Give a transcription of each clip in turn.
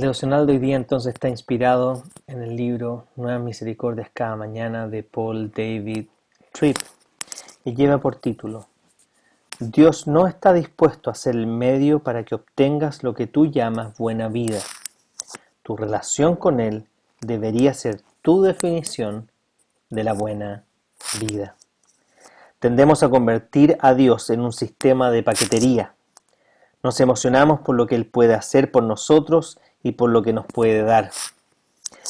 El devocional de hoy día entonces está inspirado en el libro Nuevas Misericordias cada mañana de Paul David Tripp y lleva por título Dios no está dispuesto a ser el medio para que obtengas lo que tú llamas buena vida. Tu relación con Él debería ser tu definición de la buena vida. Tendemos a convertir a Dios en un sistema de paquetería. Nos emocionamos por lo que Él puede hacer por nosotros y por lo que nos puede dar.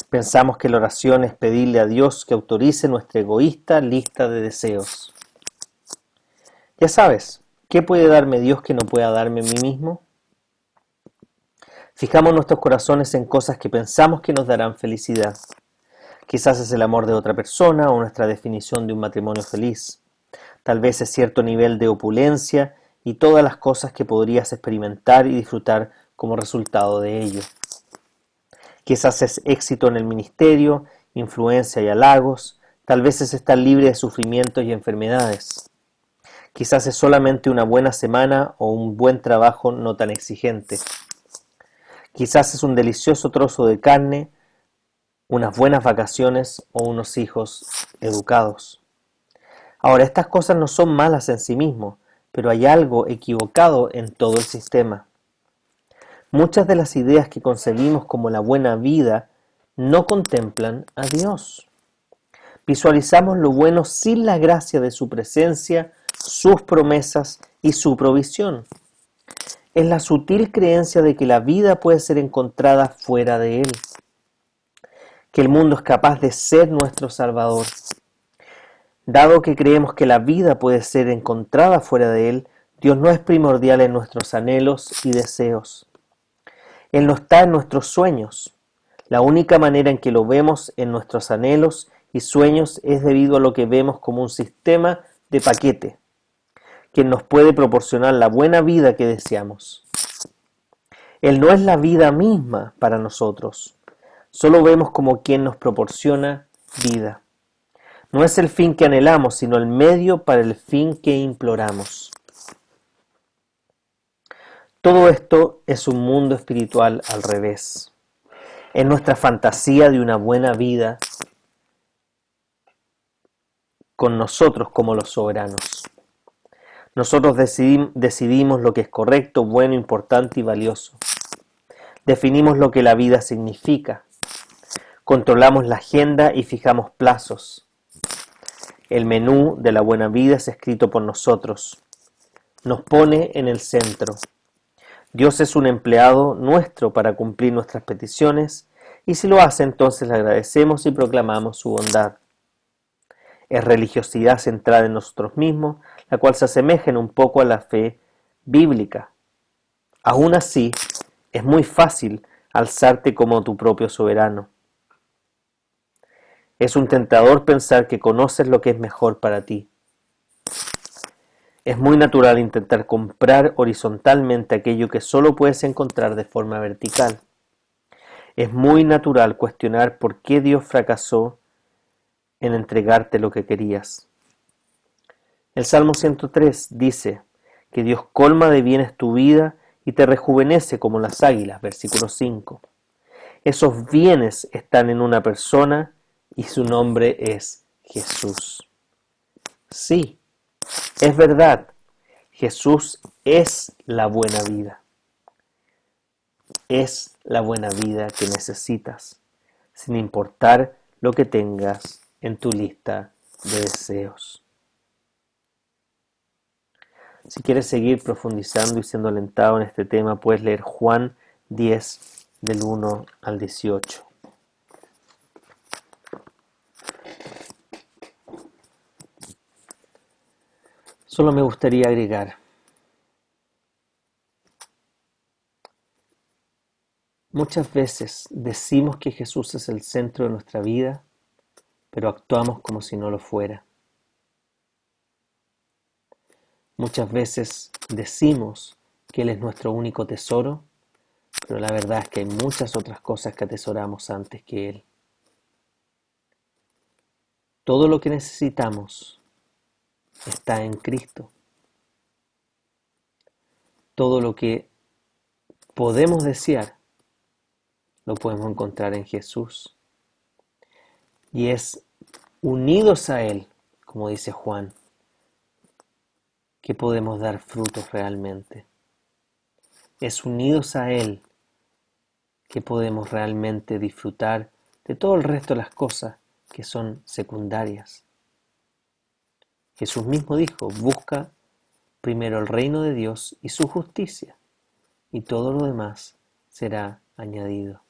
Pensamos que la oración es pedirle a Dios que autorice nuestra egoísta lista de deseos. Ya sabes, ¿qué puede darme Dios que no pueda darme a mí mismo? Fijamos nuestros corazones en cosas que pensamos que nos darán felicidad. Quizás es el amor de otra persona o nuestra definición de un matrimonio feliz. Tal vez es cierto nivel de opulencia y todas las cosas que podrías experimentar y disfrutar como resultado de ello. Quizás es éxito en el ministerio, influencia y halagos, tal vez es estar libre de sufrimientos y enfermedades. Quizás es solamente una buena semana o un buen trabajo no tan exigente. Quizás es un delicioso trozo de carne, unas buenas vacaciones o unos hijos educados. Ahora, estas cosas no son malas en sí mismos, pero hay algo equivocado en todo el sistema. Muchas de las ideas que concebimos como la buena vida no contemplan a Dios. Visualizamos lo bueno sin la gracia de su presencia, sus promesas y su provisión. Es la sutil creencia de que la vida puede ser encontrada fuera de Él, que el mundo es capaz de ser nuestro Salvador. Dado que creemos que la vida puede ser encontrada fuera de Él, Dios no es primordial en nuestros anhelos y deseos. Él no está en nuestros sueños. La única manera en que lo vemos en nuestros anhelos y sueños es debido a lo que vemos como un sistema de paquete, que nos puede proporcionar la buena vida que deseamos. Él no es la vida misma para nosotros, solo vemos como quien nos proporciona vida. No es el fin que anhelamos, sino el medio para el fin que imploramos. Todo esto es un mundo espiritual al revés. Es nuestra fantasía de una buena vida con nosotros como los soberanos. Nosotros decidimos lo que es correcto, bueno, importante y valioso. Definimos lo que la vida significa. Controlamos la agenda y fijamos plazos. El menú de la buena vida es escrito por nosotros. Nos pone en el centro. Dios es un empleado nuestro para cumplir nuestras peticiones, y si lo hace entonces le agradecemos y proclamamos su bondad. Es religiosidad centrada en nosotros mismos, la cual se asemeja en un poco a la fe bíblica. Aún así, es muy fácil alzarte como tu propio soberano. Es un tentador pensar que conoces lo que es mejor para ti. Es muy natural intentar comprar horizontalmente aquello que solo puedes encontrar de forma vertical. Es muy natural cuestionar por qué Dios fracasó en entregarte lo que querías. El Salmo 103 dice que Dios colma de bienes tu vida y te rejuvenece como las águilas, versículo 5. Esos bienes están en una persona y su nombre es Jesús. Sí, es verdad, Jesús es la buena vida. Es la buena vida que necesitas, sin importar lo que tengas en tu lista de deseos. Si quieres seguir profundizando y siendo alentado en este tema, puedes leer Juan 10 del 1 al 18. Solo me gustaría agregar, muchas veces decimos que Jesús es el centro de nuestra vida, pero actuamos como si no lo fuera. Muchas veces decimos que Él es nuestro único tesoro, pero la verdad es que hay muchas otras cosas que atesoramos antes que Él. Todo lo que necesitamos está en Cristo. Todo lo que podemos desear lo podemos encontrar en Jesús. Y es unidos a Él, como dice Juan, que podemos dar frutos realmente. Es unidos a Él que podemos realmente disfrutar de todo el resto de las cosas que son secundarias. Jesús mismo dijo, busca primero el reino de Dios y su justicia, y todo lo demás será añadido.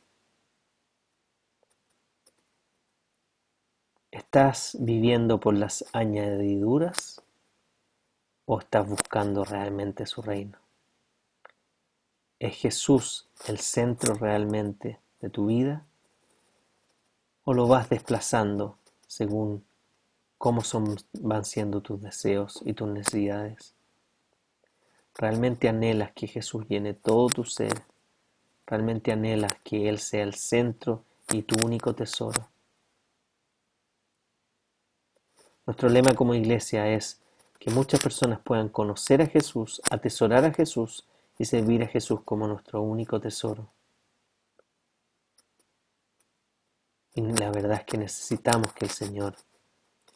¿Estás viviendo por las añadiduras? o estás buscando realmente su reino? ¿Es Jesús el centro realmente de tu vida? ¿O lo vas desplazando según cómo son, van siendo tus deseos y tus necesidades? ¿Realmente anhelas que Jesús llene todo tu ser? ¿Realmente anhelas que Él sea el centro y tu único tesoro? Nuestro lema como iglesia es que muchas personas puedan conocer a Jesús, atesorar a Jesús y servir a Jesús como nuestro único tesoro. Y la verdad es que necesitamos que el Señor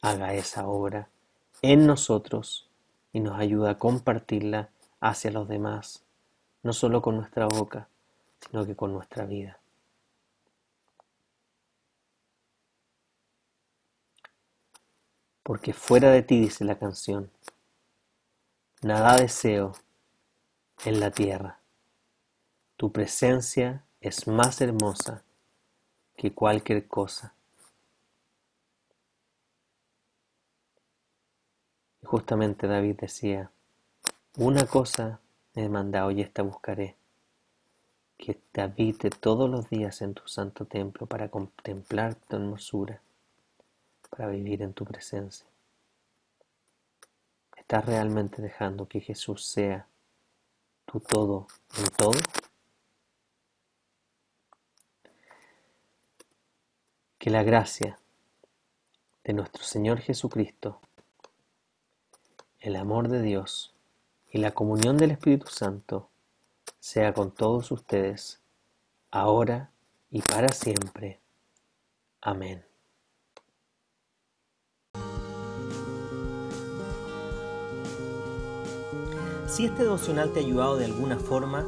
haga esa obra en nosotros y nos ayude a compartirla hacia los demás, no solo con nuestra boca, sino que con nuestra vida. Porque fuera de ti, dice la canción, nada deseo en la tierra. Tu presencia es más hermosa que cualquier cosa. Justamente David decía, una cosa he mandado y esta buscaré, que te habite todos los días en tu santo templo para contemplar tu hermosura para vivir en tu presencia. ¿Estás realmente dejando que Jesús sea tu todo en todo? Que la gracia de nuestro Señor Jesucristo, el amor de Dios y la comunión del Espíritu Santo sea con todos ustedes, ahora y para siempre. Amén. Si este devocional te ha ayudado de alguna forma,